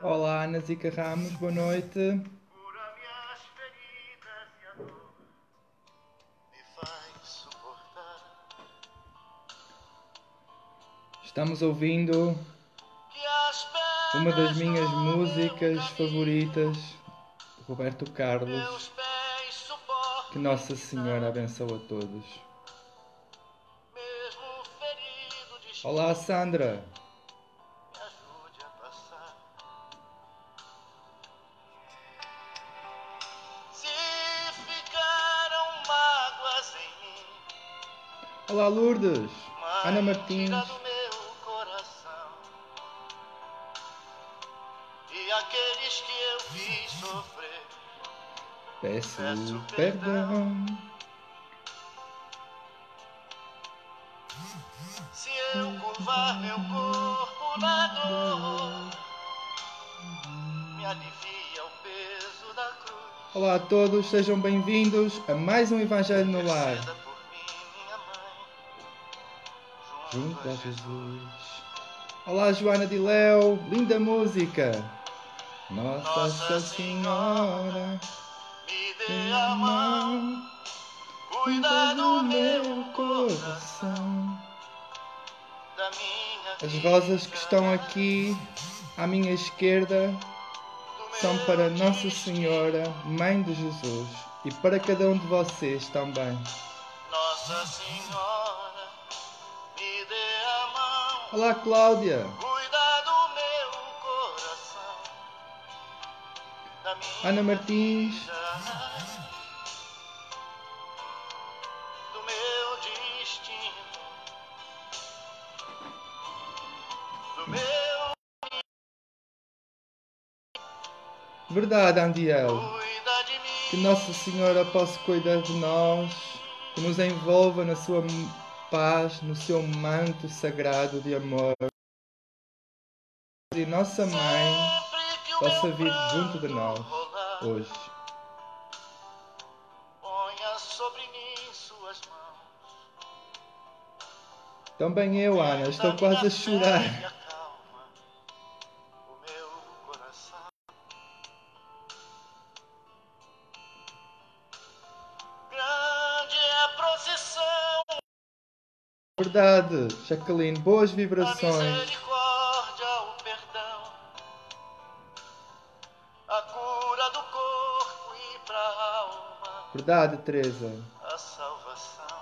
Olá, Ana Zica Ramos, boa noite. Estamos ouvindo uma das minhas músicas favoritas, Roberto Carlos. Que Nossa Senhora abençoe a todos. Olá, Sandra. Olá, Lourdes. Ana Martins. Peço perdão. se eu curvar meu corpo na dor, me alivia o peso da cruz. Olá a todos, sejam bem-vindos a mais um Evangelho no Lar. Junto a Jesus. Olá, Joana de Léo, linda música. Nossa, Nossa Senhora, Me mão, cuida do meu coração, As rosas que estão aqui à minha esquerda são para Nossa. Senhora, Mãe de Jesus, e para cada um de vocês também. Nossa Senhora, me dê a mão, Olá, Cláudia. Ana Martins. do meu destino, do meu Verdade, Andiel. Que Nossa Senhora possa cuidar de nós, que nos envolva na sua paz, no seu manto sagrado de amor. E Nossa Mãe possa vir junto de nós hoje. Ponha sobre mim suas mãos. Também eu, Ana, estou quase a chorar. é Verdade, Jacqueline, boas vibrações. Verdade, Teresa. a salvação.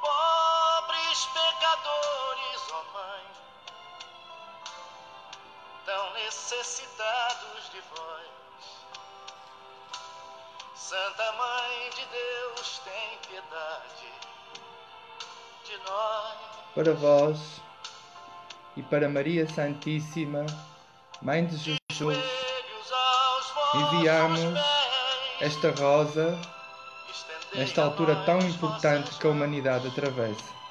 Pobres pecadores, ó Mãe, tão necessitados de vós. Santa Mãe de Deus, tem piedade de nós. Para vós e para Maria Santíssima, Mãe de Jesus, enviamos esta rosa nesta altura tão importante que a humanidade atravessa.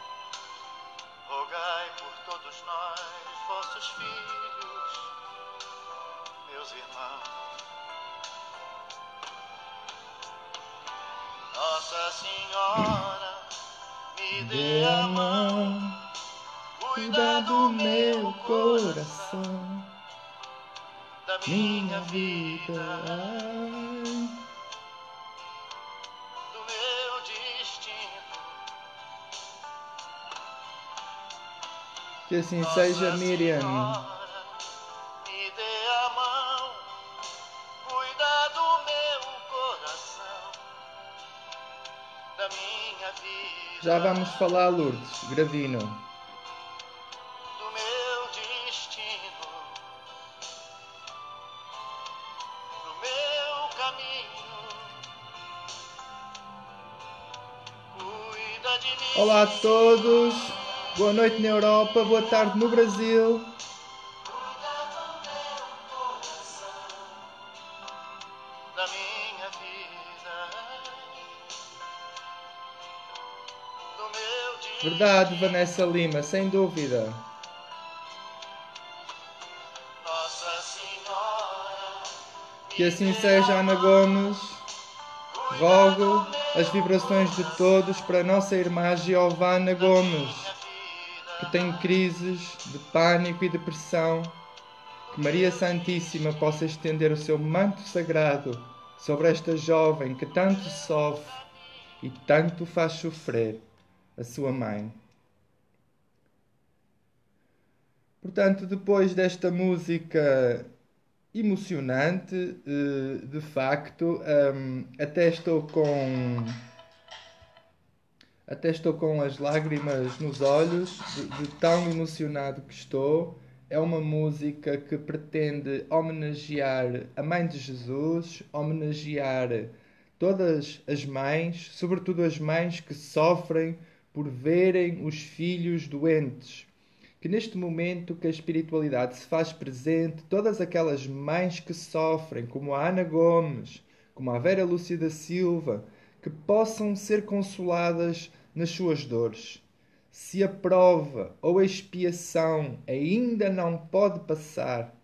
Assim Nossa seja, Miriam. Senhora, me dê a mão, cuida do meu coração, da minha vida, Já vamos falar, Lourdes, Gravino. do meu destino, do meu caminho. Cuida de mim. Olá a todos. Boa noite na Europa, boa tarde no Brasil. da minha vida, do meu Verdade, Vanessa Lima, sem dúvida. Nossa Senhora. Que assim seja, Ana Gomes. Rogo as vibrações de todos para a nossa irmã Giovana Gomes, que tem crises de pânico e depressão. Que Maria Santíssima possa estender o seu manto sagrado sobre esta jovem que tanto sofre e tanto faz sofrer a sua mãe. Portanto, depois desta música emocionante, eh, de facto, ehm, até estou com até estou com as lágrimas nos olhos de, de tão emocionado que estou. É uma música que pretende homenagear a Mãe de Jesus, homenagear todas as mães, sobretudo as mães que sofrem por verem os filhos doentes. Que neste momento que a espiritualidade se faz presente, todas aquelas mães que sofrem, como a Ana Gomes, como a Vera Lúcia da Silva, que possam ser consoladas nas suas dores. Se a prova ou a expiação ainda não pode passar,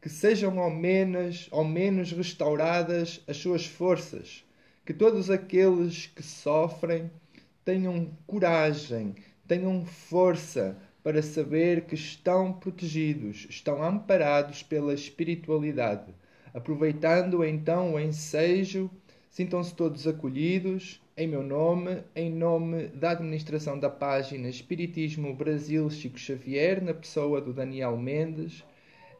que sejam ao menos, ao menos restauradas as suas forças, que todos aqueles que sofrem tenham coragem, tenham força para saber que estão protegidos, estão amparados pela espiritualidade. Aproveitando então o ensejo, sintam-se todos acolhidos, em meu nome, em nome da administração da página Espiritismo Brasil Chico Xavier, na pessoa do Daniel Mendes,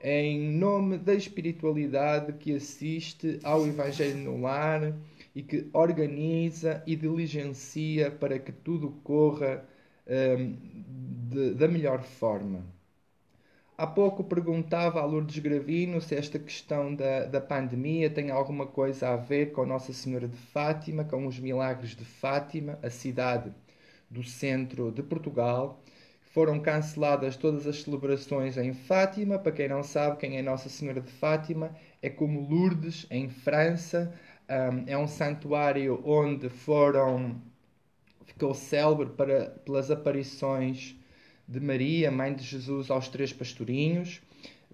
em nome da espiritualidade que assiste ao Evangelho no Lar e que organiza e diligencia para que tudo corra um, de, da melhor forma. Há pouco perguntava a Lourdes Gravino se esta questão da, da pandemia tem alguma coisa a ver com Nossa Senhora de Fátima, com os milagres de Fátima, a cidade do centro de Portugal. Foram canceladas todas as celebrações em Fátima. Para quem não sabe quem é Nossa Senhora de Fátima, é como Lourdes, em França, um, é um santuário onde foram ficou célebre para, pelas aparições de Maria, mãe de Jesus, aos três pastorinhos.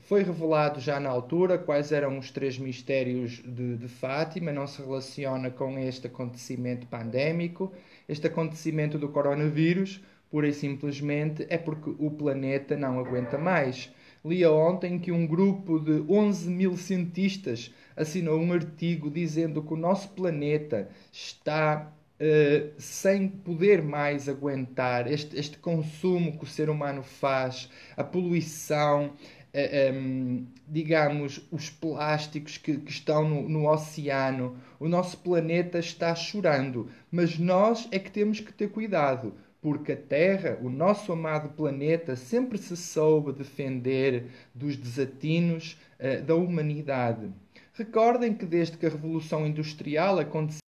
Foi revelado já na altura quais eram os três mistérios de, de Fátima, não se relaciona com este acontecimento pandémico. Este acontecimento do coronavírus, pura e simplesmente, é porque o planeta não aguenta mais. Lia ontem que um grupo de 11 mil cientistas assinou um artigo dizendo que o nosso planeta está uh, sem poder mais aguentar este, este consumo que o ser humano faz, a poluição, uh, eh, um, ehm, digamos, os plásticos que, que estão no, no oceano. O nosso planeta está chorando, mas nós é que temos que ter cuidado porque a Terra, o nosso amado planeta, sempre se soube defender dos desatinos uh, da humanidade. Recordem que desde que a Revolução Industrial aconteceu,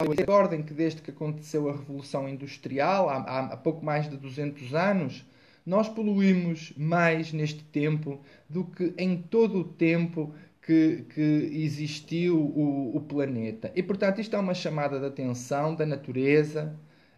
Recordem que desde que aconteceu a Revolução Industrial, há, há, pouco mais de 200 anos, nós poluímos mais neste tempo do que em todo o tempo que, que existiu o, o, planeta. E, portanto, isto é uma chamada de atenção da natureza,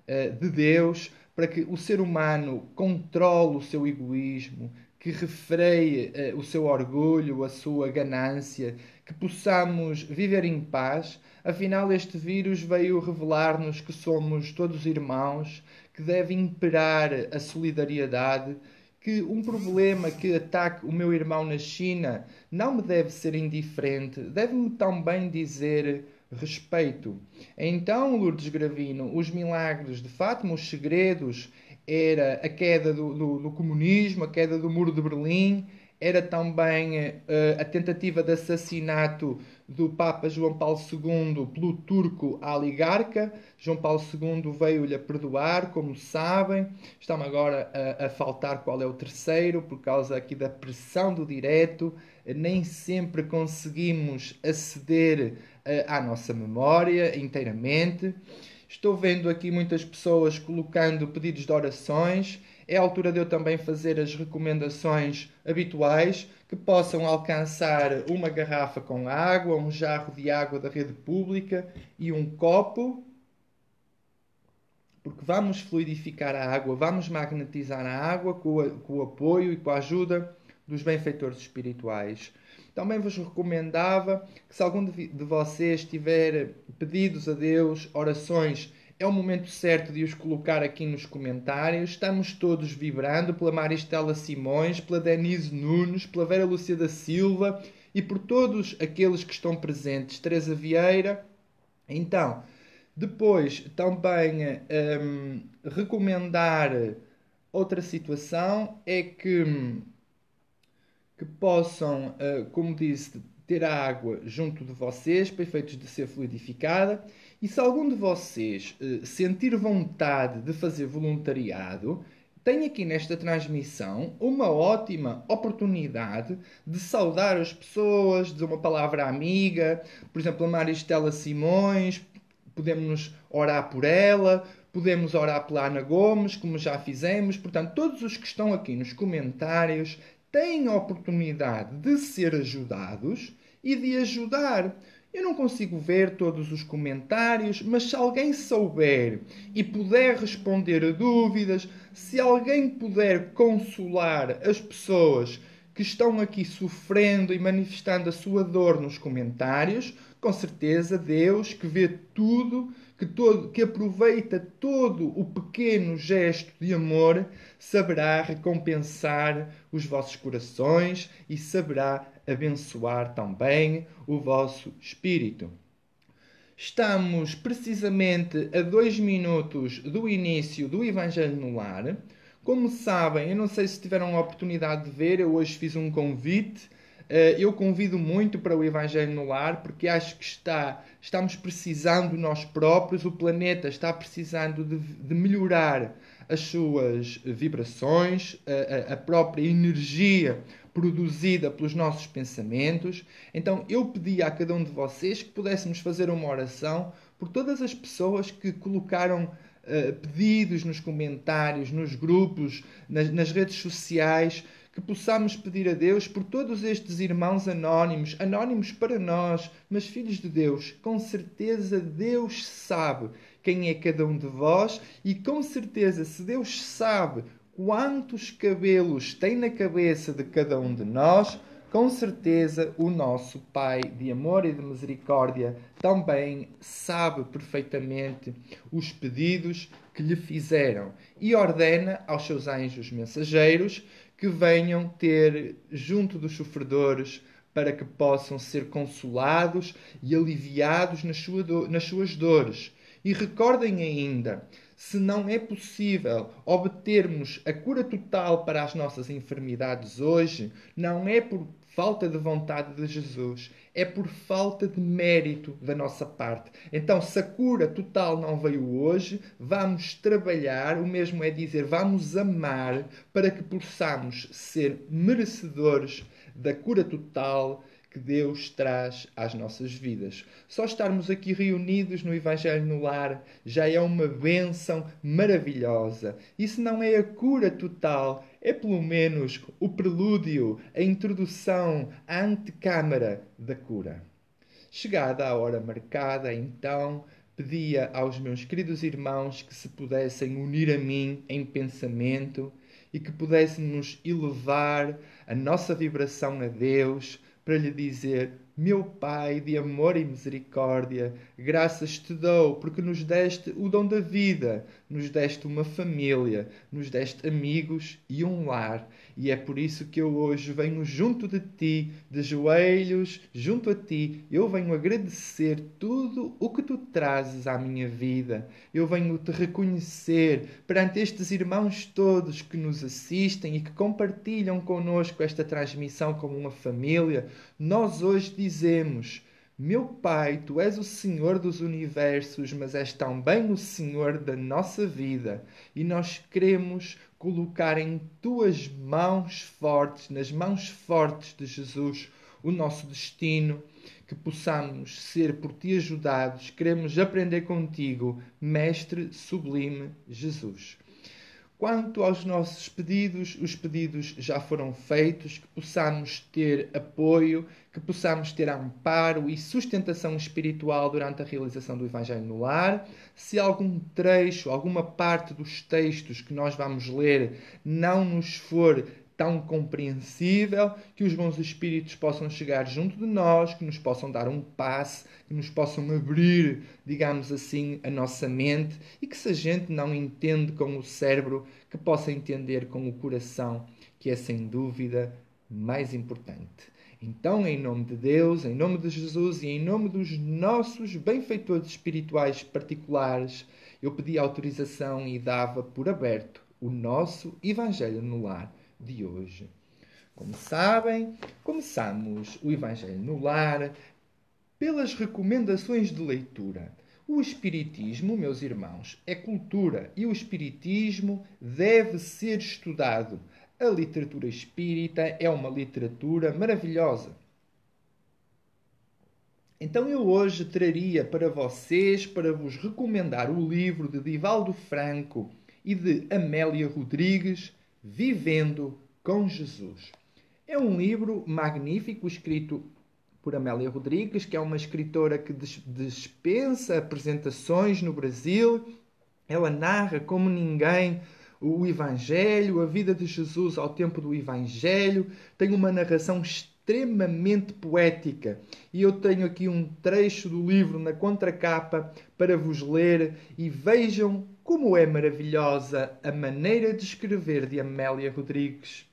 uh, de Deus, para que o ser humano controle o seu egoísmo, que refreie uh, o seu orgulho, a sua ganância, que possamos viver em paz. Afinal, este vírus veio revelar-nos que somos todos irmãos, que deve imperar a solidariedade, que um problema que ataque o meu irmão na China não me deve ser indiferente, deve-me também dizer respeito. Então, Lourdes Gravino, os milagres de Fátima, os segredos, era a queda do, do, do comunismo, a queda do muro de Berlim, era também uh, a tentativa de assassinato do Papa João Paulo II pelo turco oligarca. João Paulo II veio-lhe a perdoar, como sabem. Está-me agora a, a, faltar qual é o terceiro, por causa aqui da pressão do direto. Nem sempre conseguimos aceder uh, à nossa memória inteiramente. Estou vendo aqui muitas pessoas colocando pedidos de orações. É a altura de eu também fazer as recomendações habituais que possam alcançar uma garrafa com água, um jarro de água da rede pública e um copo porque vamos fluidificar a água, vamos magnetizar a água com, com o apoio e com a ajuda dos benfeitores espirituais. Também vos recomendava que, se algum de vocês tiver pedidos a Deus, orações, é o momento certo de os colocar aqui nos comentários. Estamos todos vibrando pela Maristela Simões, pela Denise Nunes, pela Vera Lúcia da Silva e por todos aqueles que estão presentes. Teresa Vieira. Então, depois, também um, recomendar outra situação é que, que possam, uh, como disse, ter a água junto de vocês para efeitos de ser fluidificada. E se algum de vocês uh, sentir vontade de fazer voluntariado, tem aqui nesta transmissão uma ótima oportunidade de saudar as pessoas, dizer uma palavra amiga, por exemplo, a Maristela Simões, podemos orar por ela, podemos orar pela Ana Gomes, como já fizemos. Portanto, todos os que estão aqui nos comentários têm oportunidade de ser ajudados e de ajudar. Eu não consigo ver todos os comentários, mas se alguém souber e puder responder a dúvidas, se alguém puder consolar as pessoas que estão aqui sofrendo e manifestando a sua dor nos comentários, com certeza Deus que vê tudo, que, todo, que aproveita todo o pequeno gesto de amor, saberá recompensar os vossos corações e saberá abençoar também o vosso espírito. Estamos precisamente a dois minutos do início do Evangelho no Lar. Como sabem, eu não sei se tiveram a oportunidade de ver, eu hoje fiz um convite eu convido muito para o Evangelho no Lar, porque acho que está, estamos precisando nós próprios, o planeta está precisando de, de melhorar as suas vibrações, a, a, própria energia produzida pelos nossos pensamentos. Então eu pedi a cada um de vocês que pudéssemos fazer uma oração por todas as pessoas que colocaram uh, pedidos nos comentários, nos grupos, nas, nas redes sociais que possamos pedir a Deus por todos estes irmãos anónimos, anónimos para nós, mas filhos de Deus. Com certeza Deus sabe quem é cada um de vós e com certeza, se Deus sabe quantos cabelos tem na cabeça de cada um de nós, com certeza o nosso Pai de amor e de misericórdia também sabe perfeitamente os pedidos que lhe fizeram e ordena aos seus anjos mensageiros que venham ter junto dos sofredores para que possam ser consolados e aliviados nas, sua do, nas suas dores. E recordem ainda, se não é possível obtermos a cura total para as nossas enfermidades hoje, não é por falta de vontade de Jesus, é por falta de mérito da nossa parte. Então, se a cura total não veio hoje, vamos trabalhar, o mesmo é dizer, vamos amar para que possamos ser merecedores da cura total que Deus traz às nossas vidas. Só estarmos aqui reunidos no Evangelho no Lar já é uma bênção maravilhosa. Isso não é a cura total, é pelo menos o prelúdio, a introdução, a antecâmara da cura. Chegada a hora marcada, então, pedia aos meus queridos irmãos que se pudessem unir a mim em pensamento e que pudéssemos elevar a nossa vibração a Deus para lhe dizer meu Pai de amor e misericórdia, graças te dou porque nos deste o dom da vida, nos deste uma família, nos deste amigos e um lar. E é por isso que eu hoje venho junto de ti, de joelhos, junto a ti. Eu venho agradecer tudo o que tu trazes à minha vida. Eu venho te reconhecer perante estes irmãos todos que nos assistem e que compartilham conosco esta transmissão como uma família. Nós hoje dizemos meu Pai, tu és o Senhor dos universos, mas és também o Senhor da nossa vida, e nós queremos colocar em tuas mãos fortes, nas mãos fortes de Jesus, o nosso destino, que possamos ser por ti ajudados. Queremos aprender contigo, Mestre Sublime Jesus. Quanto aos nossos pedidos, os pedidos já foram feitos, que possamos ter apoio, que possamos ter amparo e sustentação espiritual durante a realização do Evangelho no Lar. Se algum trecho, alguma parte dos textos que nós vamos ler não nos for tão compreensível, que os bons espíritos possam chegar junto de nós, que nos possam dar um passe, que nos possam abrir, digamos assim, a nossa mente e que se a gente não entende com o cérebro, que possa entender com o coração, que é sem dúvida mais importante. Então, em nome de Deus, em nome de Jesus e em nome dos nossos benfeitores espirituais particulares, eu pedi autorização e dava por aberto o nosso Evangelho no Lar de hoje. Como sabem, começamos o Evangelho no Lar pelas recomendações de leitura. O Espiritismo, meus irmãos, é cultura e o Espiritismo deve ser estudado. A literatura espírita é uma literatura maravilhosa. Então eu hoje traria para vocês, para vos recomendar o livro de Divaldo Franco e de Amélia Rodrigues, Vivendo com Jesus. É um livro magnífico escrito por Amélia Rodrigues, que é uma escritora que dispensa apresentações no Brasil. Ela narra como ninguém o Evangelho, a vida de Jesus ao tempo do Evangelho. Tem uma narração extremamente poética. E eu tenho aqui um trecho do livro na contracapa para vos ler e vejam como é maravilhosa a maneira de escrever de Amélia Rodrigues.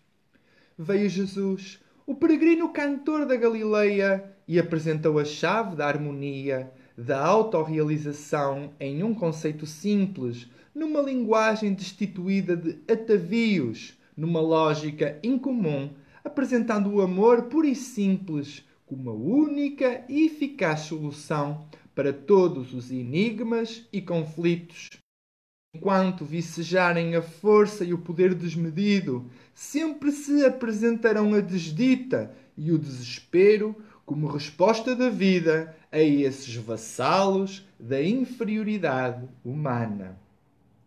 Veio Jesus, o peregrino cantor da Galileia, e apresentou a chave da harmonia, da autorrealização em um conceito simples, numa linguagem destituída de atavios, numa lógica incomum, apresentando o amor puro e simples como a única e eficaz solução para todos os enigmas e conflitos enquanto vicejarem a força e o poder desmedido, sempre se apresentarão a desdita e o desespero como resposta da vida a esses vassalos da inferioridade humana.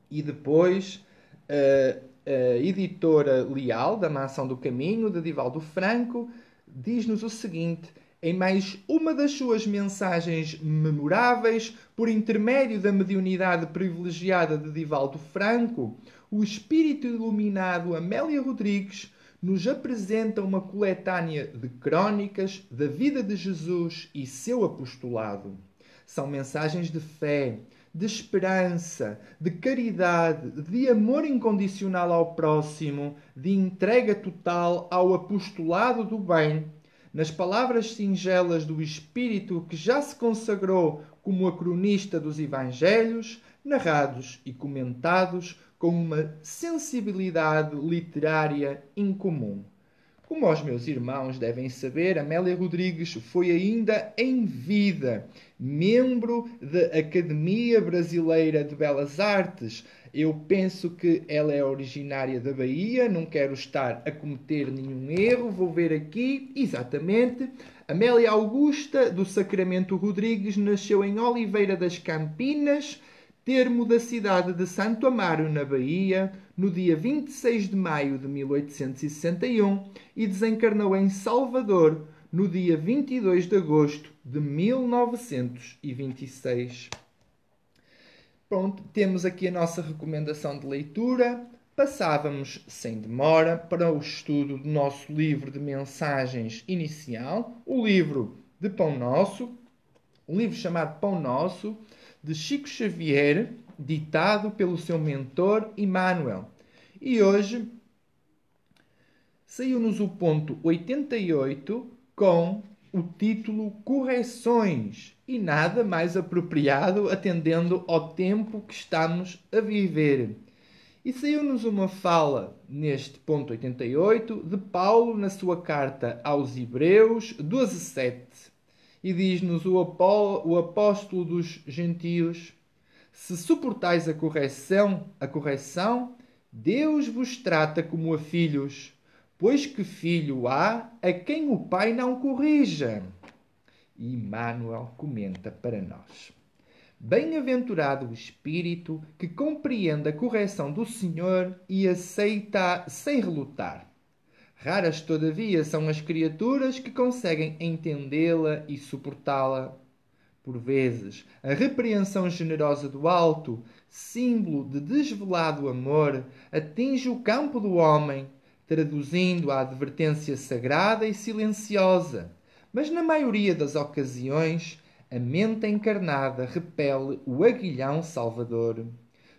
E depois, a, a editora Leal, da Mansão do Caminho, de Divaldo Franco, diz-nos o seguinte em mais uma das suas mensagens memoráveis, por intermédio da mediunidade privilegiada de Divaldo Franco, o espírito iluminado Amélia Rodrigues nos apresenta uma coletânea de crónicas da vida de Jesus e seu apostolado. São mensagens de fé, de esperança, de caridade, de amor incondicional ao próximo, de entrega total ao apostolado do bem nas palavras singelas do Espírito que já se consagrou como a cronista dos Evangelhos, narrados e comentados com uma sensibilidade literária incomum. Como os meus irmãos devem saber, Amélia Rodrigues foi ainda em vida membro da Academia Brasileira de Belas Artes, eu penso que ela é originária da Bahia, não quero estar a cometer nenhum erro, vou ver aqui, exatamente. Amélia Augusta do Sacramento Rodrigues nasceu em Oliveira das Campinas, termo da cidade de Santo Amaro, na Bahia, no dia 26 de maio de 1861 e desencarnou em Salvador no dia 22 de agosto de 1926. Pronto, temos aqui a nossa recomendação de leitura. Passávamos sem demora para o estudo do nosso livro de mensagens inicial, o livro de Pão Nosso, um livro chamado Pão Nosso, de Chico Xavier, ditado pelo seu mentor Emmanuel. E hoje saiu-nos o ponto 88 com o título Correções e nada mais apropriado atendendo ao tempo que estamos a viver. E saiu-nos uma fala neste ponto 88 de Paulo na sua carta aos Hebreus 12:7 e diz-nos o, o apóstolo dos gentios: Se suportais a correção, a correção, Deus vos trata como a filhos, pois que filho há a quem o pai não corrija? E Emmanuel comenta para nós. Bem-aventurado o espírito que compreende a correção do Senhor e aceita sem relutar. Raras, todavia, são as criaturas que conseguem entendê-la e suportá-la. Por vezes, a repreensão generosa do alto, símbolo de desvelado amor, atinge o campo do homem, traduzindo a advertência sagrada e silenciosa. Mas na maioria das ocasiões, a mente encarnada repele o aguilhão salvador.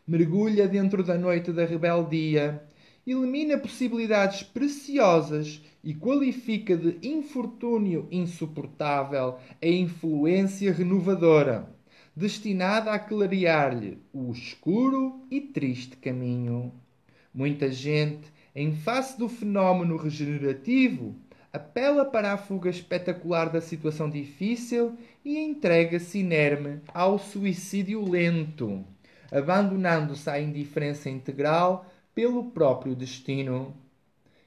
Mergulha dentro da noite da rebeldia, elimina possibilidades preciosas e qualifica de infortúnio insuportável a influência renovadora, destinada a clarear-lhe o escuro e triste caminho. Muita gente, em face do fenómeno regenerativo, apela para a fuga espetacular da situação difícil e entrega-se inerme ao suicídio lento, abandonando-se à indiferença integral pelo próprio destino.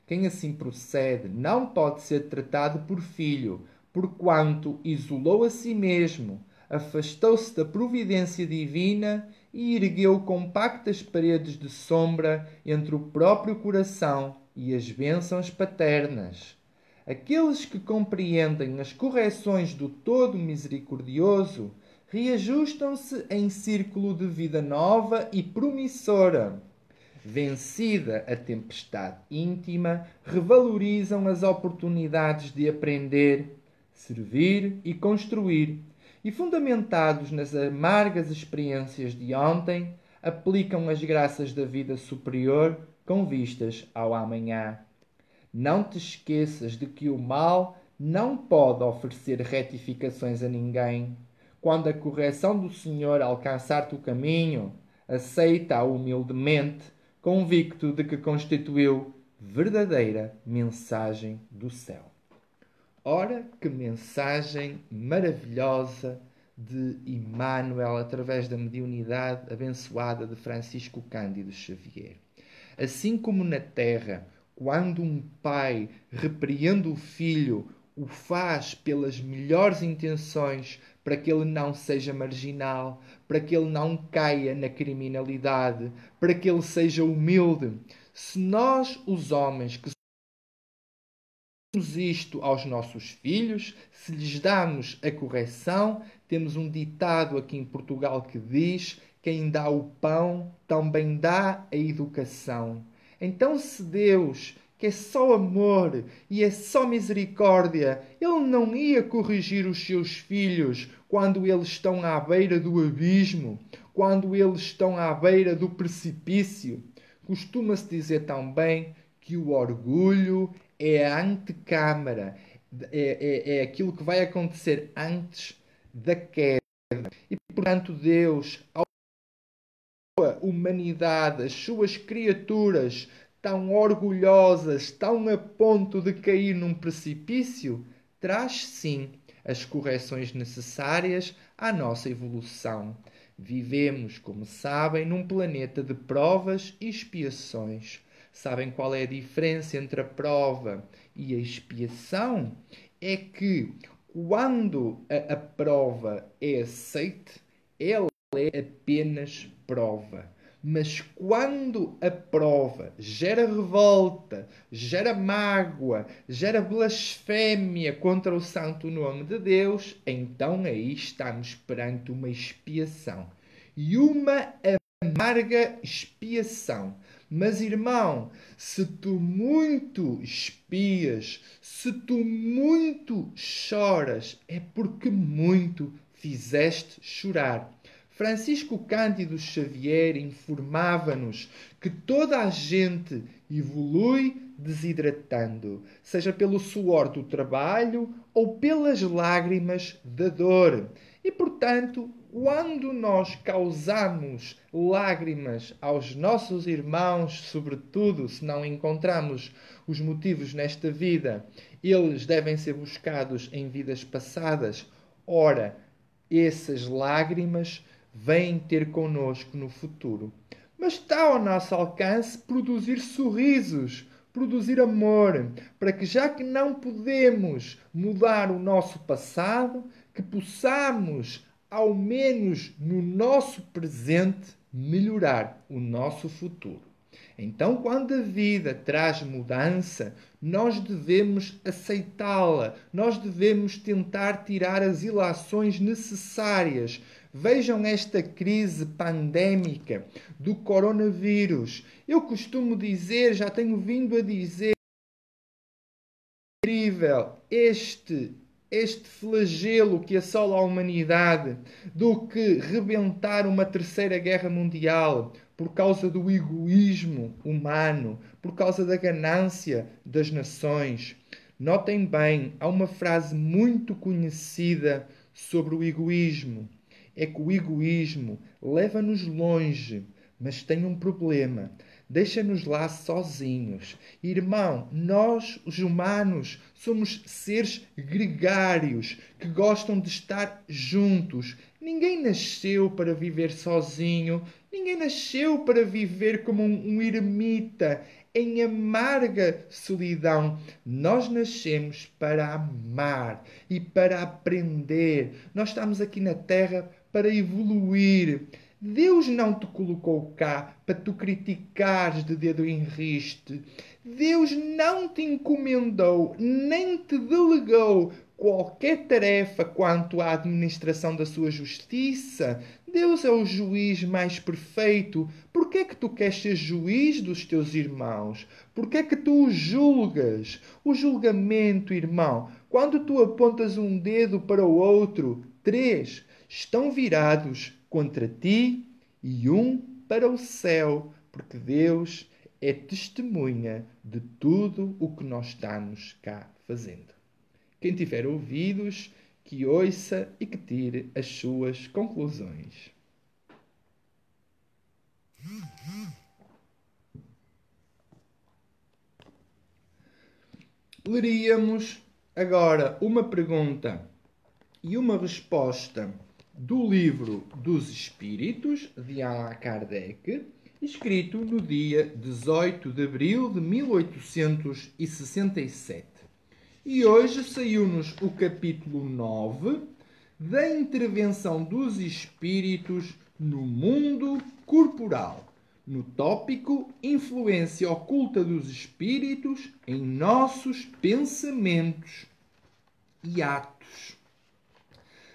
Quem assim procede não pode ser tratado por filho, porquanto isolou a si mesmo, afastou-se da providência divina e ergueu compactas paredes de sombra entre o próprio coração e as bênçãos paternas. Aqueles que compreendem as correções do Todo Misericordioso reajustam-se em círculo de vida nova e promissora. Vencida a tempestade íntima, revalorizam as oportunidades de aprender, servir e construir, e, fundamentados nas amargas experiências de ontem, aplicam as graças da vida superior com vistas ao amanhã. Não te esqueças de que o mal não pode oferecer retificações a ninguém. Quando a correção do Senhor alcançar-te o caminho, aceita-a humildemente, convicto de que constituiu verdadeira mensagem do céu. Ora, que mensagem maravilhosa de Emmanuel através da mediunidade abençoada de Francisco Cândido Xavier. Assim como na terra quando um pai repreende o filho, o faz pelas melhores intenções para que ele não seja marginal, para que ele não caia na criminalidade, para que ele seja humilde. Se nós, os homens, que isto aos nossos filhos, se lhes damos a correção, temos um ditado aqui em Portugal que diz: quem dá o pão também dá a educação. Então, se Deus, que é só amor e é só misericórdia, Ele não ia corrigir os seus filhos quando eles estão à beira do abismo, quando eles estão à beira do precipício. Costuma-se dizer também que o orgulho é a antecâmara, é, é, é aquilo que vai acontecer antes da queda. E, portanto, Deus, ao sua humanidade, as suas criaturas tão orgulhosas, tão a ponto de cair num precipício, traz sim as correções necessárias à nossa evolução. Vivemos, como sabem, num planeta de provas e expiações. Sabem qual é a diferença entre a prova e a expiação? É que quando a, a prova é aceite, ela é apenas prova. Mas quando a prova gera revolta, gera mágoa, gera blasfémia contra o santo nome de Deus, então aí estamos perante uma expiação. E uma amarga expiação. Mas, irmão, se tu muito espias, se tu muito choras, é porque muito fizeste chorar. Francisco Cândido Xavier informava-nos que toda a gente evolui desidratando, seja pelo suor do trabalho ou pelas lágrimas da dor. E, portanto, quando nós causamos lágrimas aos nossos irmãos, sobretudo se não encontramos os motivos nesta vida, eles devem ser buscados em vidas passadas. Ora, essas lágrimas vêm ter conosco no futuro. Mas está ao nosso alcance produzir sorrisos, produzir amor, para que já que não podemos mudar o nosso passado, que possamos, ao menos no nosso presente, melhorar o nosso futuro. Então, quando a vida traz mudança, nós devemos aceitá-la, nós devemos tentar tirar as ilações necessárias. Vejam esta crise pandémica do coronavírus. Eu costumo dizer, já tenho vindo a dizer, incrível este este flagelo que assola a humanidade do que rebentar uma terceira guerra mundial por causa do egoísmo humano, por causa da ganância das nações. Notem bem, há uma frase muito conhecida sobre o egoísmo. É que o egoísmo leva-nos longe, mas tem um problema deixa-nos lá sozinhos. Irmão, nós, os humanos, somos seres gregários que gostam de estar juntos. Ninguém nasceu para viver sozinho, ninguém nasceu para viver como um, um ermita em amarga solidão. Nós nascemos para amar e para aprender. Nós estamos aqui na Terra para evoluir. Deus não te colocou cá para tu criticares de dedo em riste. Deus não te encomendou nem te delegou qualquer tarefa quanto à administração da sua justiça. Deus é o juiz mais perfeito. Por que é que tu queres ser juiz dos teus irmãos? Por que é que tu os julgas? O julgamento, irmão, quando tu apontas um dedo para o outro, três estão virados contra ti e um para o céu, porque Deus é testemunha de tudo o que nós estamos cá fazendo. Quem tiver ouvidos, que ouça e que tire as suas conclusões. Leríamos agora uma pergunta e uma resposta do livro dos Espíritos de Allan Kardec, escrito no dia 18 de abril de 1867. E hoje saiu-nos o capítulo 9 da intervenção dos espíritos no mundo corporal, no tópico Influência oculta dos espíritos em nossos pensamentos e atos.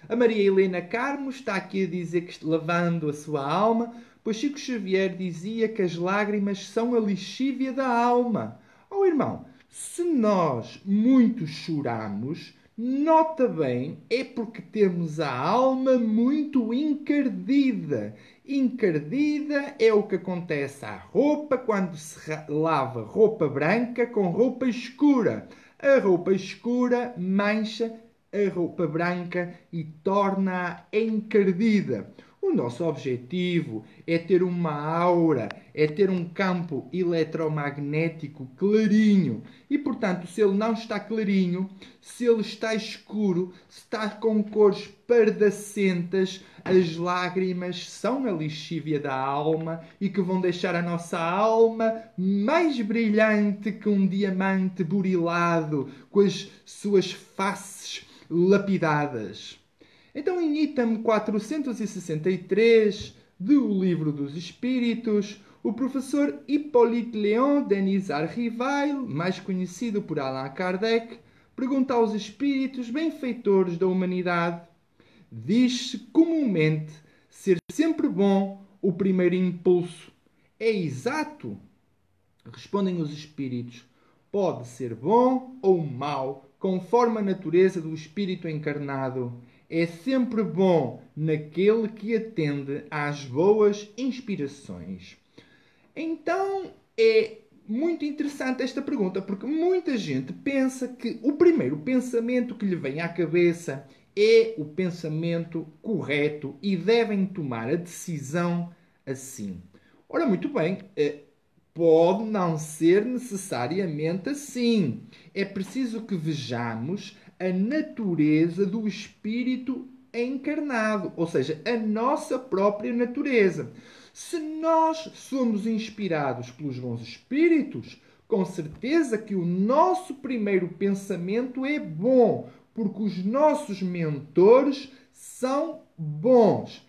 A Maria Helena Carmo está aqui a dizer que lavando a sua alma, pois Chico Xavier dizia que as lágrimas são a lixívia da alma. Oh irmão, se nós muito choramos, nota bem, é porque temos a alma muito encardida. Encardida é o que acontece à roupa quando se lava roupa branca com roupa escura. A roupa escura mancha a roupa branca e torna-a encardida. O nosso objetivo é ter uma aura, é ter um campo eletromagnético clarinho. E, portanto, se ele não está clarinho, se ele está escuro, se está com cores pardacentas, as lágrimas são a lixívia da alma e que vão deixar a nossa alma mais brilhante que um diamante burilado, com as suas faces lapidadas. Então, em item 463 do Livro dos Espíritos, o professor Hippolyte Léon Denis Rivail, mais conhecido por Allan Kardec, pergunta aos espíritos benfeitores da humanidade: diz-se comumente ser sempre bom o primeiro impulso. É exato? Respondem os espíritos: pode ser bom ou mau conforme a natureza do espírito encarnado, é sempre bom naquele que atende às boas inspirações. Então é muito interessante esta pergunta, porque muita gente pensa que o primeiro pensamento que lhe vem à cabeça é o pensamento correto e devem tomar a decisão assim. Ora, muito bem, eh, pode não ser necessariamente assim. É preciso que vejamos a natureza do espírito encarnado, ou seja, a nossa própria natureza. Se nós somos inspirados pelos bons espíritos, com certeza que o nosso primeiro pensamento é bom, porque os nossos mentores são bons.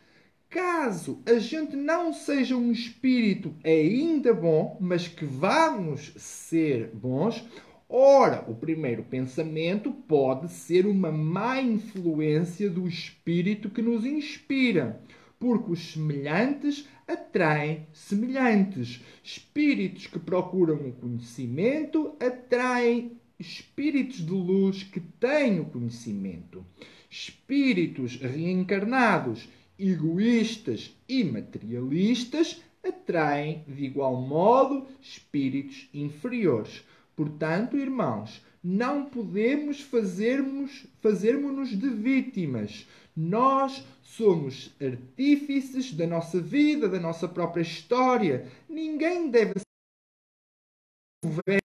Caso a gente não seja um espírito ainda bom, mas que vamos ser bons, ora, o primeiro pensamento pode ser uma má influência do espírito que nos inspira, porque os semelhantes atraem semelhantes. Espíritos que procuram o conhecimento atraem espíritos de luz que têm o conhecimento. Espíritos reencarnados egoístas e materialistas atraem de igual modo espíritos inferiores. Portanto, irmãos, não podemos fazermos fazermos-nos de vítimas. Nós somos artífices da nossa vida, da nossa própria história. Ninguém deve ser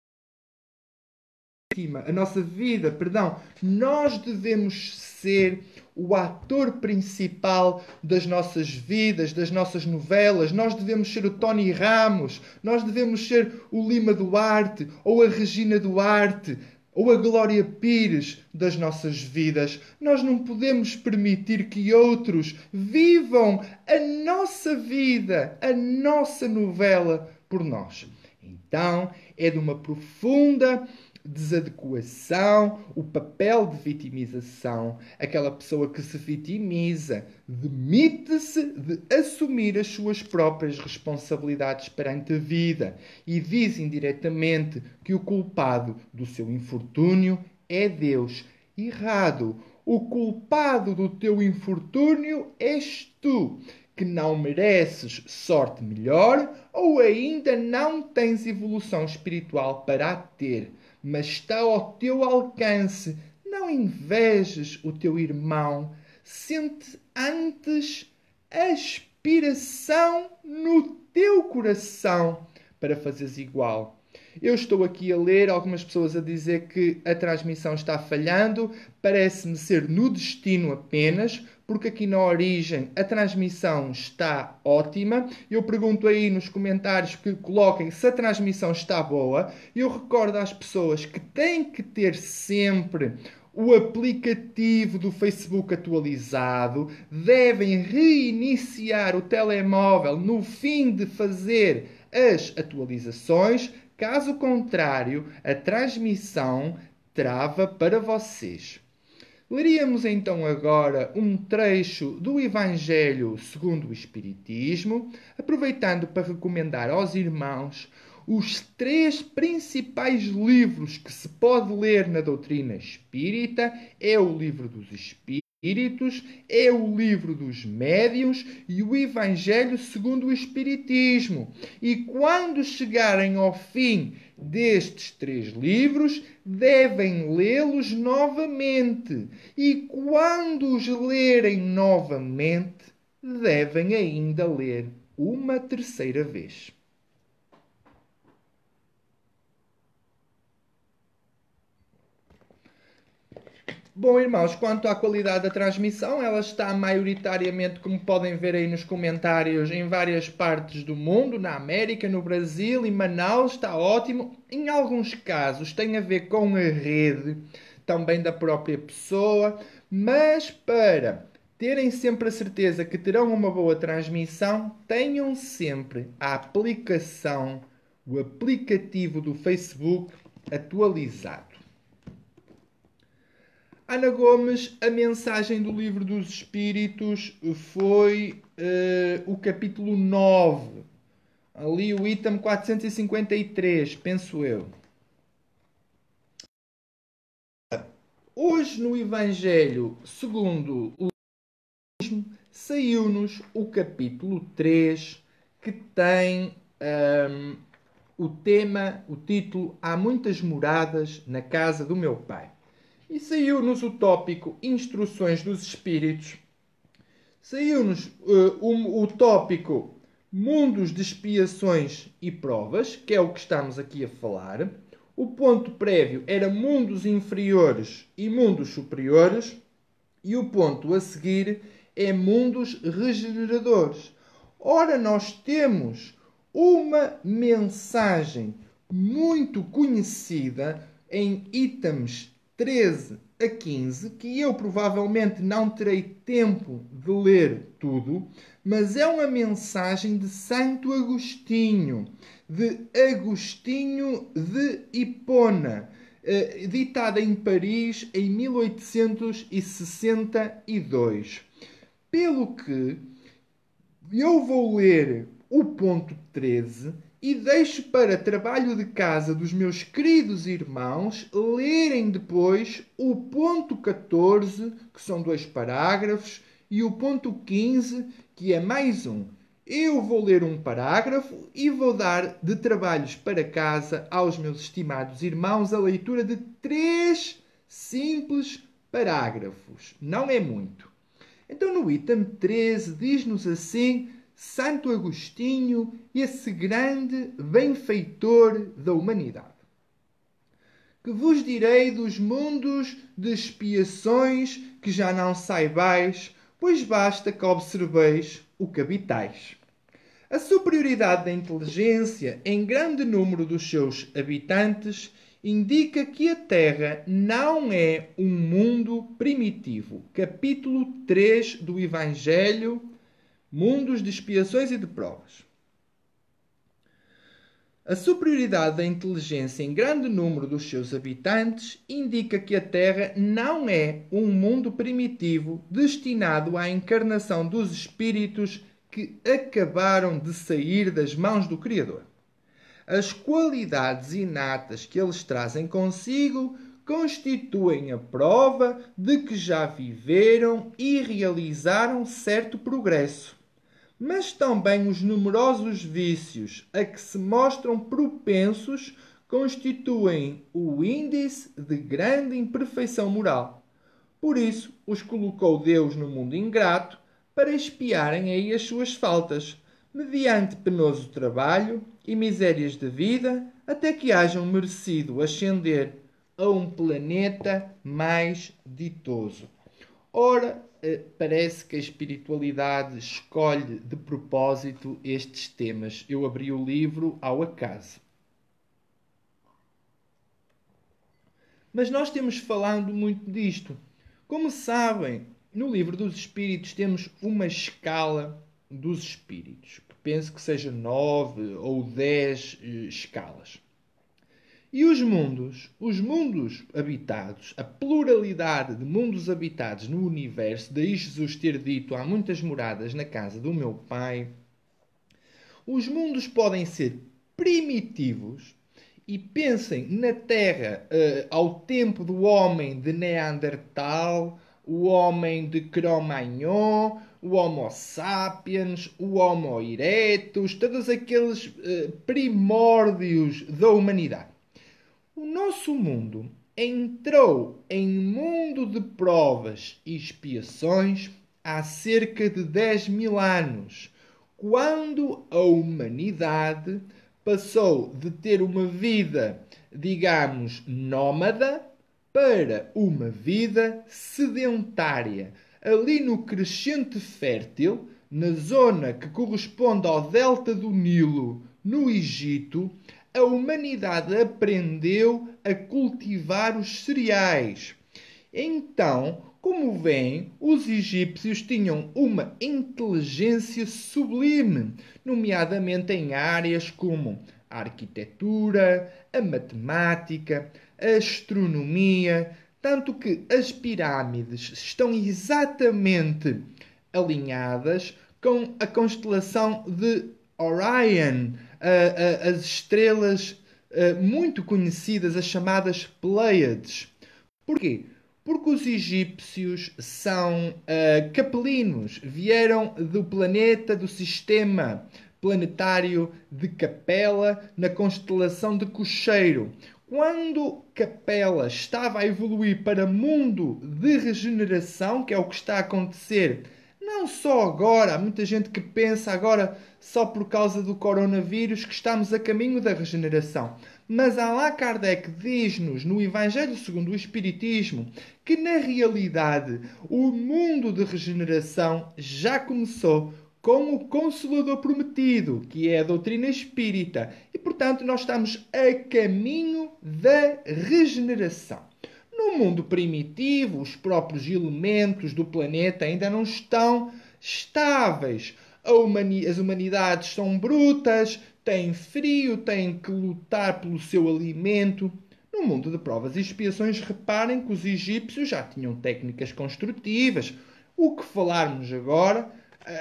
a nossa vida, perdão. Nós devemos ser o ator principal das nossas vidas, das nossas novelas. Nós devemos ser o Tony Ramos, nós devemos ser o Lima Duarte ou a Regina Duarte ou a Glória Pires das nossas vidas. Nós não podemos permitir que outros vivam a nossa vida, a nossa novela por nós. Então, é de uma profunda desadequação, o papel de vitimização, aquela pessoa que se vitimiza, demite-se de assumir as suas próprias responsabilidades perante a vida e diz indiretamente que o culpado do seu infortúnio é Deus. Errado. O culpado do teu infortúnio és tu que não mereces sorte melhor ou ainda não tens evolução espiritual para a ter mas está ao teu alcance. Não invejes o teu irmão. Sente antes aspiração no teu coração para fazeres igual. Eu estou aqui a ler algumas pessoas a dizer que a transmissão está falhando. Parece-me ser no destino apenas, porque aqui na origem a transmissão está ótima. Eu pergunto aí nos comentários que coloquem se a transmissão está boa. Eu recordo às pessoas que têm que ter sempre o aplicativo do Facebook atualizado, devem reiniciar o telemóvel no fim de fazer as atualizações Caso contrário, a transmissão trava para vocês. Leríamos então agora um trecho do Evangelho segundo o Espiritismo, aproveitando para recomendar aos irmãos os três principais livros que se pode ler na doutrina espírita é o livro dos Espíritos Espíritos, é o livro dos médiuns e o Evangelho segundo o Espiritismo. E quando chegarem ao fim destes três livros, devem lê-los novamente. E quando os lerem novamente, devem ainda ler uma terceira vez. Bom, irmãos, quanto à qualidade da transmissão, ela está maioritariamente, como podem ver aí nos comentários, em várias partes do mundo, na América, no Brasil, em Manaus, está ótimo. Em alguns casos tem a ver com a rede, também da própria pessoa, mas para terem sempre a certeza que terão uma boa transmissão, tenham sempre a aplicação, o aplicativo do Facebook atualizado. Ana Gomes, a mensagem do Livro dos Espíritos foi uh, o capítulo 9. Ali o item 453, penso eu. Hoje no Evangelho segundo o saiu-nos o capítulo 3 que tem um, ehm, o tema, o título Há muitas moradas na casa do meu pai. E saiu-nos o tópico Instruções dos Espíritos. Saiu-nos uh, o tópico Mundos de Expiações e Provas, que é o que estamos aqui a falar. O ponto prévio era mundos inferiores e mundos superiores. E o ponto a seguir é mundos regeneradores. Ora, nós temos uma mensagem muito conhecida em itens 13 a 15, que eu provavelmente não terei tempo de ler tudo, mas é uma mensagem de Santo Agostinho, de Agostinho de Hipona, eh, ditada em Paris em 1862. Pelo que eu vou ler o ponto 13 e deixo para trabalho de casa dos meus queridos irmãos lerem depois o ponto 14, que são dois parágrafos, e o ponto 15, que é mais um. Eu vou ler um parágrafo e vou dar de trabalhos para casa aos meus estimados irmãos a leitura de três simples parágrafos. Não é muito. Então, no item 13, diz-nos assim Santo Agostinho, esse grande benfeitor da humanidade. Que vos direi dos mundos de expiações que já não saibais, pois basta que observeis o que habitais. A superioridade da inteligência em grande número dos seus habitantes indica que a Terra não é um mundo primitivo. Capítulo 3 do Evangelho mundos de expiações e de provas. A superioridade da inteligência em grande número dos seus habitantes indica que a Terra não é um mundo primitivo destinado à encarnação dos espíritos que acabaram de sair das mãos do Criador. As qualidades inatas que eles trazem consigo constituem a prova de que já viveram e realizaram certo progresso mas também os numerosos vícios a que se mostram propensos constituem o índice de grande imperfeição moral. Por isso, os colocou Deus no mundo ingrato para espiarem aí as suas faltas, mediante penoso trabalho e misérias de vida, até que hajam merecido ascender a um planeta mais ditoso. Ora, parece que a espiritualidade escolhe de propósito estes temas. Eu abri o livro ao acaso. Mas nós temos falado muito disto. Como sabem, no livro dos Espíritos temos uma escala dos Espíritos, que penso que seja nove ou dez eh, escalas. E os mundos, os mundos habitados, a pluralidade de mundos habitados no universo, daí Jesus ter dito há muitas moradas na casa do meu Pai, os mundos podem ser primitivos e pensem na Terra uh, ao tempo do homem de Neandertal, o homem de Cro-Magnon, o Homo sapiens, o Homo erectus, todos aqueles uh, primórdios da humanidade. O nosso mundo entrou em mundo de provas e expiações há cerca de 10 mil anos, quando a humanidade passou de ter uma vida, digamos, nómada para uma vida sedentária. Ali no crescente fértil, na zona que corresponde ao delta do Nilo, no Egito, a humanidade aprendeu a cultivar os cereais. Então, como veem, os egípcios tinham uma inteligência sublime, nomeadamente em áreas como a arquitetura, a matemática, a astronomia, tanto que as pirâmides estão exatamente alinhadas com a constelação de Orion, as estrelas muito conhecidas, as chamadas Pleiades. Porquê? Porque os egípcios são uh, capelinos, vieram do planeta, do sistema planetário de Capela, na constelação de Cocheiro. Quando Capela estava a evoluir para mundo de regeneração, que é o que está a acontecer não só agora, há muita gente que pensa agora só por causa do coronavírus que estamos a caminho da regeneração. Mas Allan Kardec diz-nos no Evangelho segundo o Espiritismo que na realidade o mundo de regeneração já começou com o Consolador Prometido, que é a doutrina espírita, e portanto nós estamos a caminho da regeneração. No mundo primitivo, os próprios elementos do planeta ainda não estão estáveis. Humani as humanidades são brutas, têm frio, têm que lutar pelo seu alimento. No mundo de provas e expiações, reparem que os egípcios já tinham técnicas construtivas. O que falarmos agora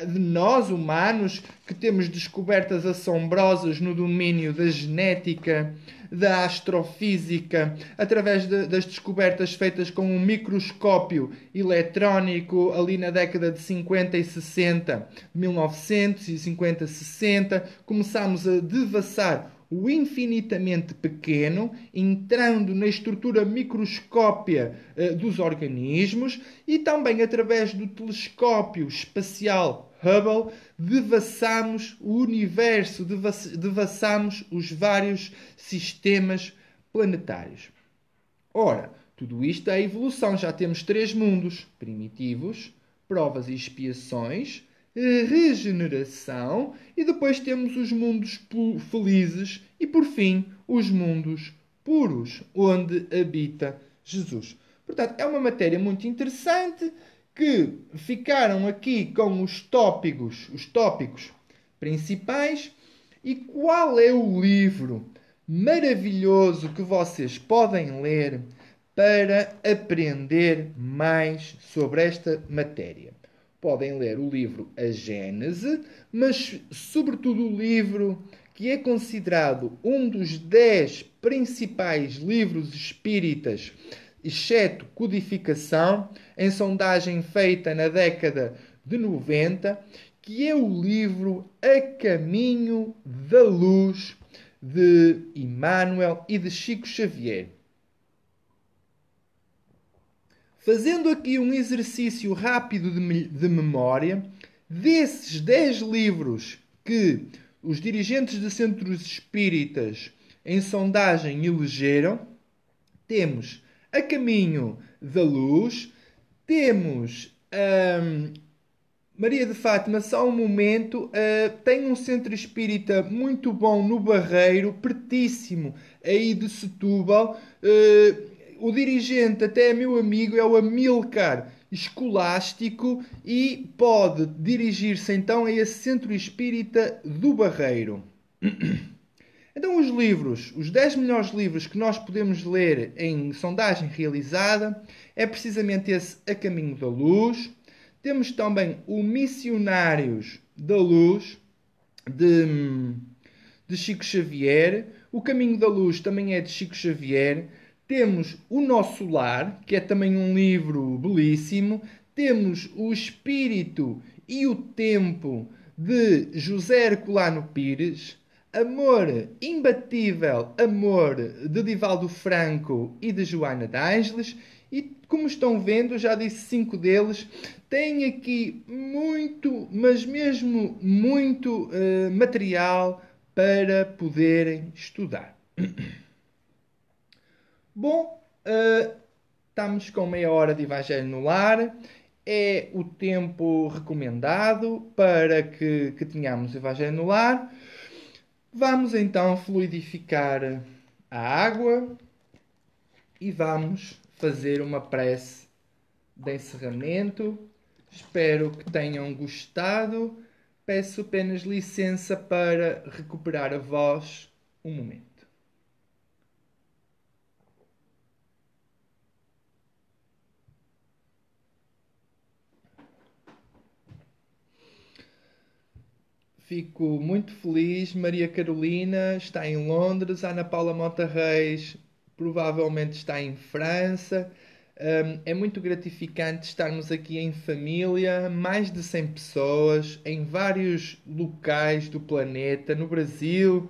de nós, humanos, que temos descobertas assombrosas no domínio da genética, da astrofísica, através de, das descobertas feitas com um microscópio eletrónico ali na década de 50 e 60, 1950 60, começámos a devassar o infinitamente pequeno, entrando na estrutura microscópia uh, dos organismos e também através do telescópio espacial Hubble, devassamos o universo, devassamos os vários sistemas planetários. Ora, tudo isto é evolução. Já temos três mundos primitivos, provas e expiações, regeneração e depois temos os mundos felizes e por fim os mundos puros, onde habita Jesus. Portanto, é uma matéria muito interessante que ficaram aqui com os tópicos, os tópicos principais. E qual é o livro maravilhoso que vocês podem ler para aprender mais sobre esta matéria? Podem ler o livro A Gênese, mas sobretudo o livro que é considerado um dos dez principais livros espíritas exceto codificação, em sondagem feita na década de 90, que é o livro A Caminho da Luz de Emmanuel e de Chico Xavier. Fazendo aqui um exercício rápido de, de memória, desses 10 livros que os dirigentes de centros espíritas em sondagem elegeram, temos a caminho da luz, temos um, Maria de Fátima, só um momento, uh, tem um centro espírita muito bom no Barreiro, pertíssimo aí de Setúbal. Uh, o dirigente, até é meu amigo, é o Amilcar Escolástico e pode dirigir-se então a esse centro espírita do Barreiro. Então, os livros, os 10 melhores livros que nós podemos ler em sondagem realizada, é precisamente esse A Caminho da Luz. Temos também o Missionários da Luz, de, de Chico Xavier. O Caminho da Luz também é de Chico Xavier. Temos O Nosso Lar, que é também um livro belíssimo. Temos O Espírito e o Tempo, de José Herculano Pires. Amor Imbatível, Amor de Divaldo Franco e de Joana de Ângeles. E como estão vendo, já disse cinco deles. Tem aqui muito, mas mesmo muito uh, material para poderem estudar. Bom, uh, estamos com meia hora de Evangelho no Lar. É o tempo recomendado para que, que tenhamos Evangelho no Lar. Vamos então fluidificar a água e vamos fazer uma prece de encerramento. Espero que tenham gostado. Peço apenas licença para recuperar a voz um momento. Fico muito feliz. Maria Carolina está em Londres, Ana Paula Mota Reis provavelmente está em França. Um, é muito gratificante estarmos aqui em família, mais de 100 pessoas, em vários locais do planeta, no Brasil,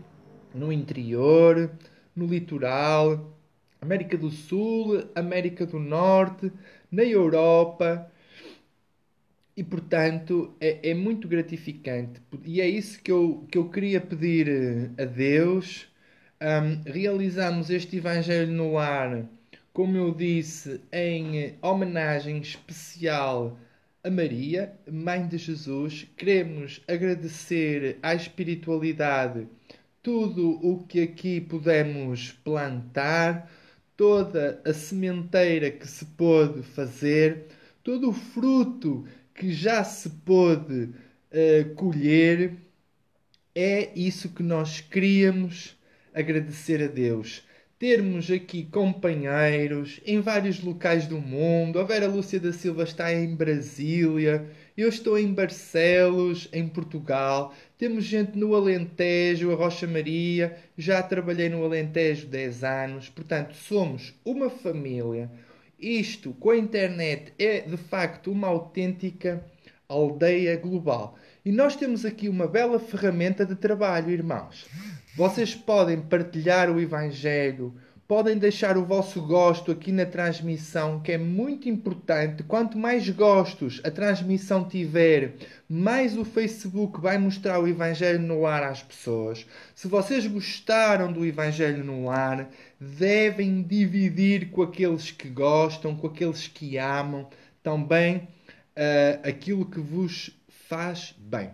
no interior, no litoral, América do Sul, América do Norte, na Europa, e portanto é, é, muito gratificante e é isso que eu, que eu queria pedir eh, a Deus. Um, realizamos este Evangelho no Ar, como eu disse, em homenagem especial a Maria, Mãe de Jesus. Queremos agradecer à espiritualidade tudo o que aqui pudemos plantar toda a sementeira que se pôde fazer, todo o fruto que já se pôde uh, colher, é isso que nós queríamos agradecer a Deus termos aqui companheiros em vários locais do mundo. A Vera Lúcia da Silva está em Brasília, eu estou em Barcelos, em Portugal. Temos gente no Alentejo, a Rocha Maria. Já trabalhei no Alentejo 10 anos, portanto, somos uma família. Isto com a internet é de facto uma autêntica aldeia global. E nós temos aqui uma bela ferramenta de trabalho, irmãos. Vocês podem partilhar o Evangelho, podem deixar o vosso gosto aqui na transmissão, que é muito importante. Quanto mais gostos a transmissão tiver, mais o Facebook vai mostrar o Evangelho no ar às pessoas. Se vocês gostaram do Evangelho no ar, devem dividir com aqueles que gostam, com aqueles que amam, também uh, aquilo que vos faz bem.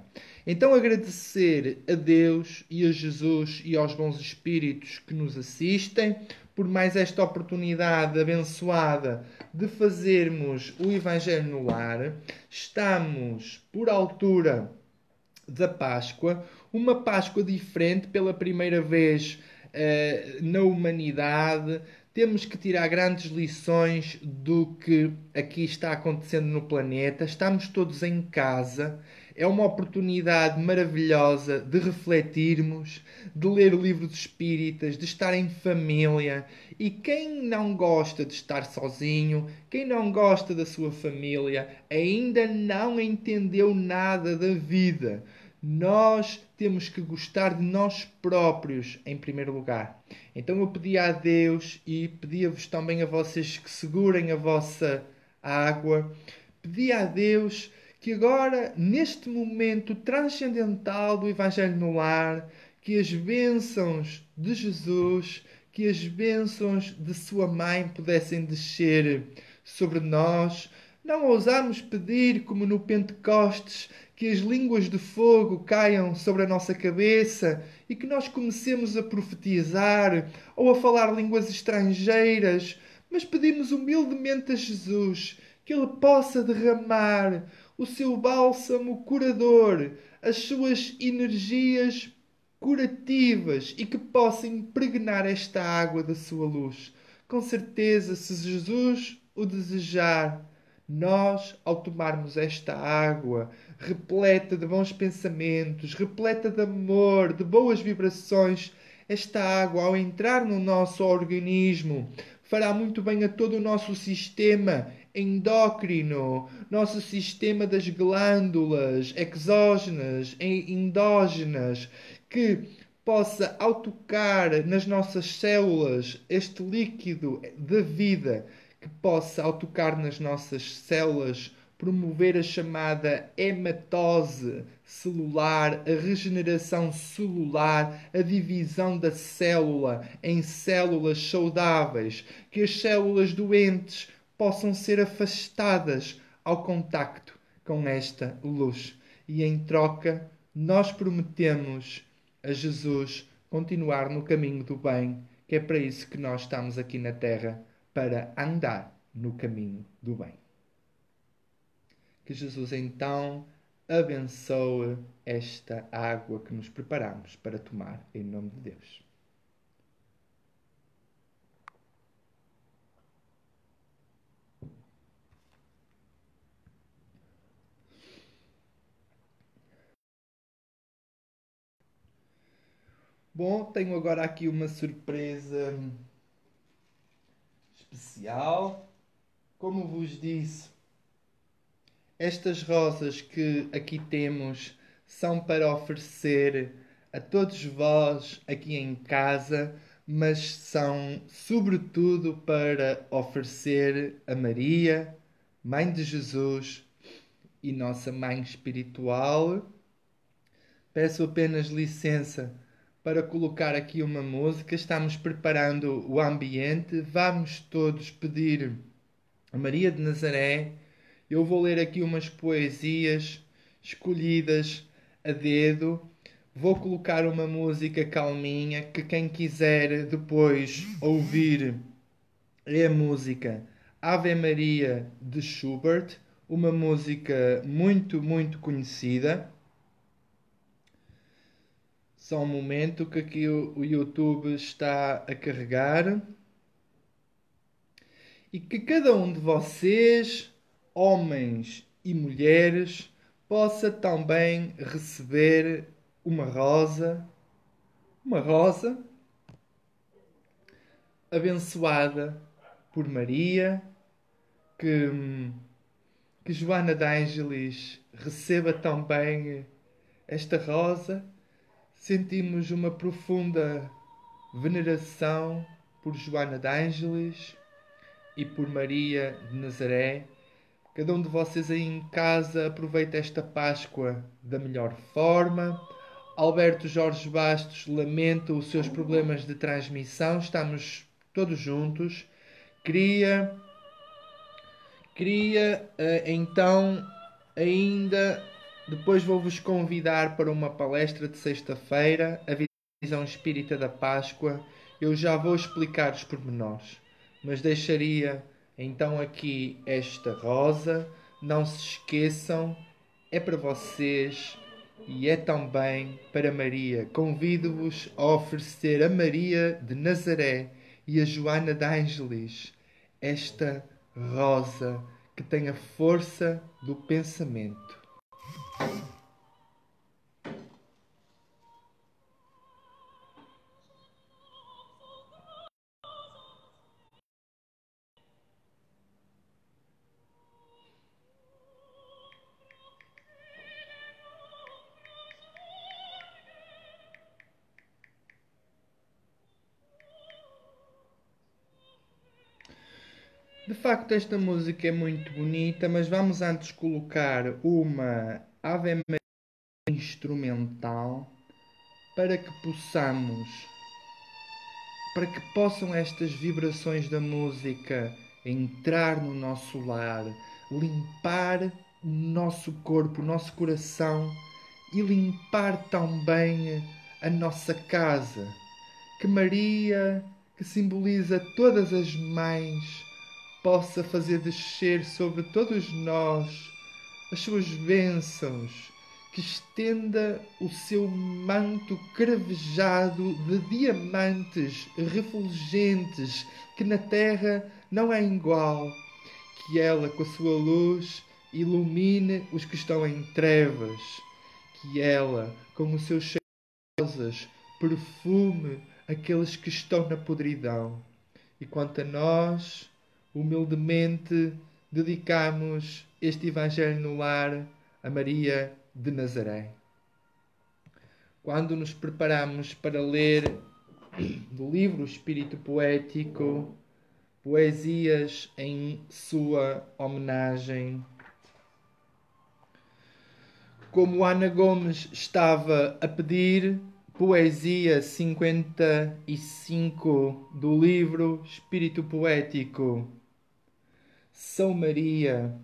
Então agradecer a Deus e a Jesus e aos bons espíritos que nos assistem por mais esta oportunidade abençoada de fazermos o Evangelho no lar. Estamos por altura da Páscoa, uma Páscoa diferente pela primeira vez eh, na humanidade. Temos que tirar grandes lições do que aqui está acontecendo no planeta. Estamos todos em casa é uma oportunidade maravilhosa de refletirmos, de ler o livro dos Espíritas, de estar em família. E quem não gosta de estar sozinho, quem não gosta da sua família, ainda não entendeu nada da vida. Nós temos que gostar de nós próprios em primeiro lugar. Então eu pedi a Deus e pedia-vos também a vocês que segurem a vossa água. Pedi a Deus que agora, neste momento transcendental do Evangelho no Lar, que as bênçãos de Jesus, que as bênçãos de Sua Mãe pudessem descer sobre nós. Não ousarmos pedir, como no Pentecostes, que as línguas de fogo caiam sobre a nossa cabeça e que nós comecemos a profetizar ou a falar línguas estrangeiras, mas pedimos humildemente a Jesus que Ele possa derramar o seu bálsamo curador, as suas energias curativas e que possa impregnar esta água da sua luz. Com certeza, se Jesus o desejar, nós, ao tomarmos esta água, repleta de bons pensamentos, repleta de amor, de boas vibrações, esta água, ao entrar no nosso organismo, fará muito bem a todo o nosso sistema endócrino, nosso sistema das glândulas exógenas e endógenas, que possa, ao tocar nas nossas células este líquido da vida, que possa, ao tocar nas nossas células, promover a chamada hematose celular, a regeneração celular, a divisão da célula em células saudáveis, que as células doentes possam ser afastadas ao contacto com esta luz. E em troca, nós prometemos a Jesus continuar no caminho do bem, que é para isso que nós estamos aqui na Terra para andar no caminho do bem. Que Jesus então abençoe esta água que nos preparamos para tomar em nome de Deus. Bom, tenho agora aqui uma surpresa especial. Como vos disse, estas rosas que aqui temos são para oferecer a todos vós aqui em casa, mas são sobretudo para oferecer a Maria, Mãe de Jesus e nossa Mãe espiritual. Peço apenas licença para colocar aqui uma música. Estamos preparando o ambiente. Vamos todos pedir a Maria de Nazaré. Eu vou ler aqui umas poesias escolhidas a dedo. Vou colocar uma música calminha que quem quiser depois ouvir é a música Ave Maria de Schubert, uma música muito, muito conhecida. Só um momento que aqui o YouTube está a carregar. E que cada um de vocês, homens e mulheres, possa também receber uma rosa, uma rosa abençoada por Maria, que, que Joana de Ângeles receba também esta rosa. Sentimos uma profunda veneração por Joana de Ângeles e por Maria de Nazaré. Cada um de vocês aí em casa aproveita esta Páscoa da melhor forma. Alberto Jorge Bastos lamenta os seus problemas de transmissão. Estamos todos juntos. Queria, queria uh, então ainda depois vou-vos convidar para uma palestra de sexta-feira, a visão espírita da Páscoa. Eu já vou explicar os pormenores, mas deixaria então aqui esta rosa. Não se esqueçam, é para vocês e é também para Maria. Convido-vos a oferecer a Maria de Nazaré e a Joana de Ângeles esta rosa que tem a força do pensamento. De facto, esta música é muito bonita, mas vamos antes colocar uma Ave Maria instrumental para que possamos, para que possam estas vibrações da música entrar no nosso lar, limpar o nosso corpo, o nosso coração e limpar também a nossa casa. Que Maria, que simboliza todas as mães, possa fazer descer sobre todos nós as suas bênçãos, que estenda o seu manto cravejado de diamantes refulgentes, que na terra não é igual, que ela, com a sua luz, ilumine os que estão em trevas, que ela, com os seus cheiros, perfume aqueles que estão na podridão. E quanto a nós, humildemente dedicamos este Evangelho no lar a Maria de Nazaré. Quando nos preparamos para ler do livro Espírito Poético, poesias em sua homenagem, como Ana Gomes estava a pedir, poesia 55 do livro Espírito Poético são Maria,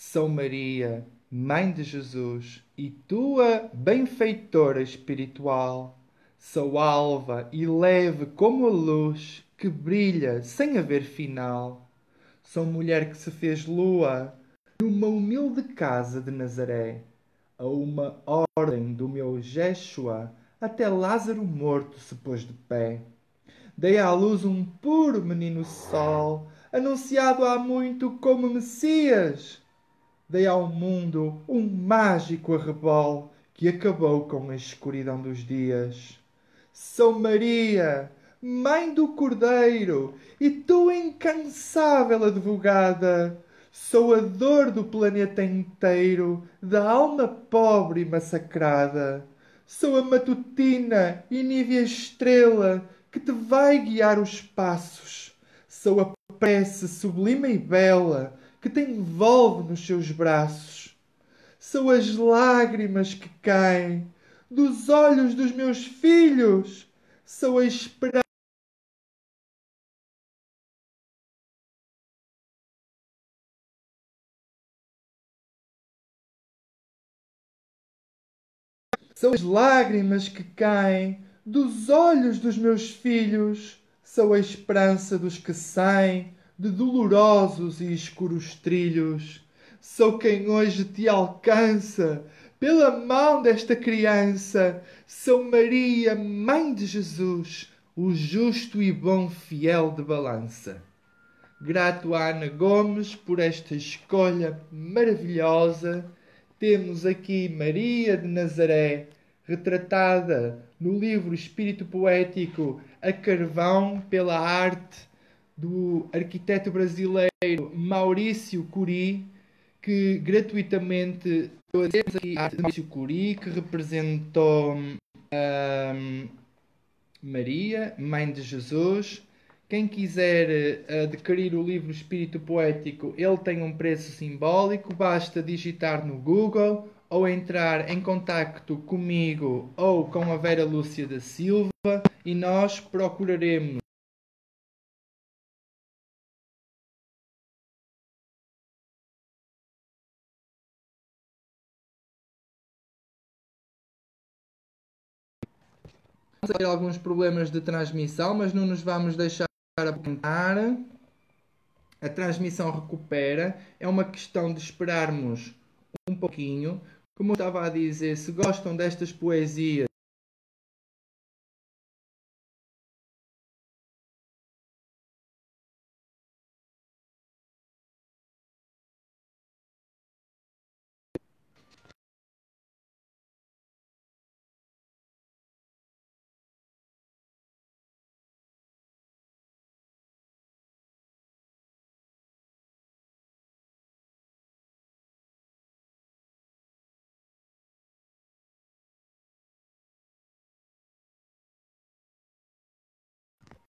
São Maria, Mãe de Jesus e tua benfeitora espiritual, sou alva e leve como a luz que brilha sem haver final. Sou mulher que se fez lua numa humilde casa de Nazaré, a uma ordem do meu Jeshua, até Lázaro morto se pôs de pé. Dei à luz um puro menino sol, anunciado há muito como Messias. Dei ao mundo um mágico arrebol que acabou com a escuridão dos dias. Sou Maria, mãe do Cordeiro, e tu, incansável advogada, sou a dor do planeta inteiro, da alma pobre e massacrada. Sou a matutina e nívea estrela que te vai guiar os passos. Sou a prece sublime e bela que te envolve nos seus braços. São as lágrimas que caem dos olhos dos meus filhos. São a esperança. São as lágrimas que caem dos olhos dos meus filhos Sou a esperança dos que saem de dolorosos e escuros trilhos. Sou quem hoje te alcança pela mão desta criança. Sou Maria, Mãe de Jesus, o justo e bom fiel de balança. Grato a Ana Gomes por esta escolha maravilhosa. Temos aqui Maria de Nazaré, retratada no livro Espírito Poético a carvão pela arte do arquiteto brasileiro Maurício Curi, que gratuitamente temos aqui a Maurício Curi, que representou um, Maria, Mãe de Jesus. Quem quiser uh, adquirir o livro Espírito Poético, ele tem um preço simbólico, basta digitar no Google ou entrar em contacto comigo ou com a Vera Lúcia da Silva e nós procuraremos ter alguns problemas de transmissão, mas não nos vamos deixar apontar. A transmissão recupera. É uma questão de esperarmos um pouquinho. Como eu estava a dizer, se gostam destas poesias,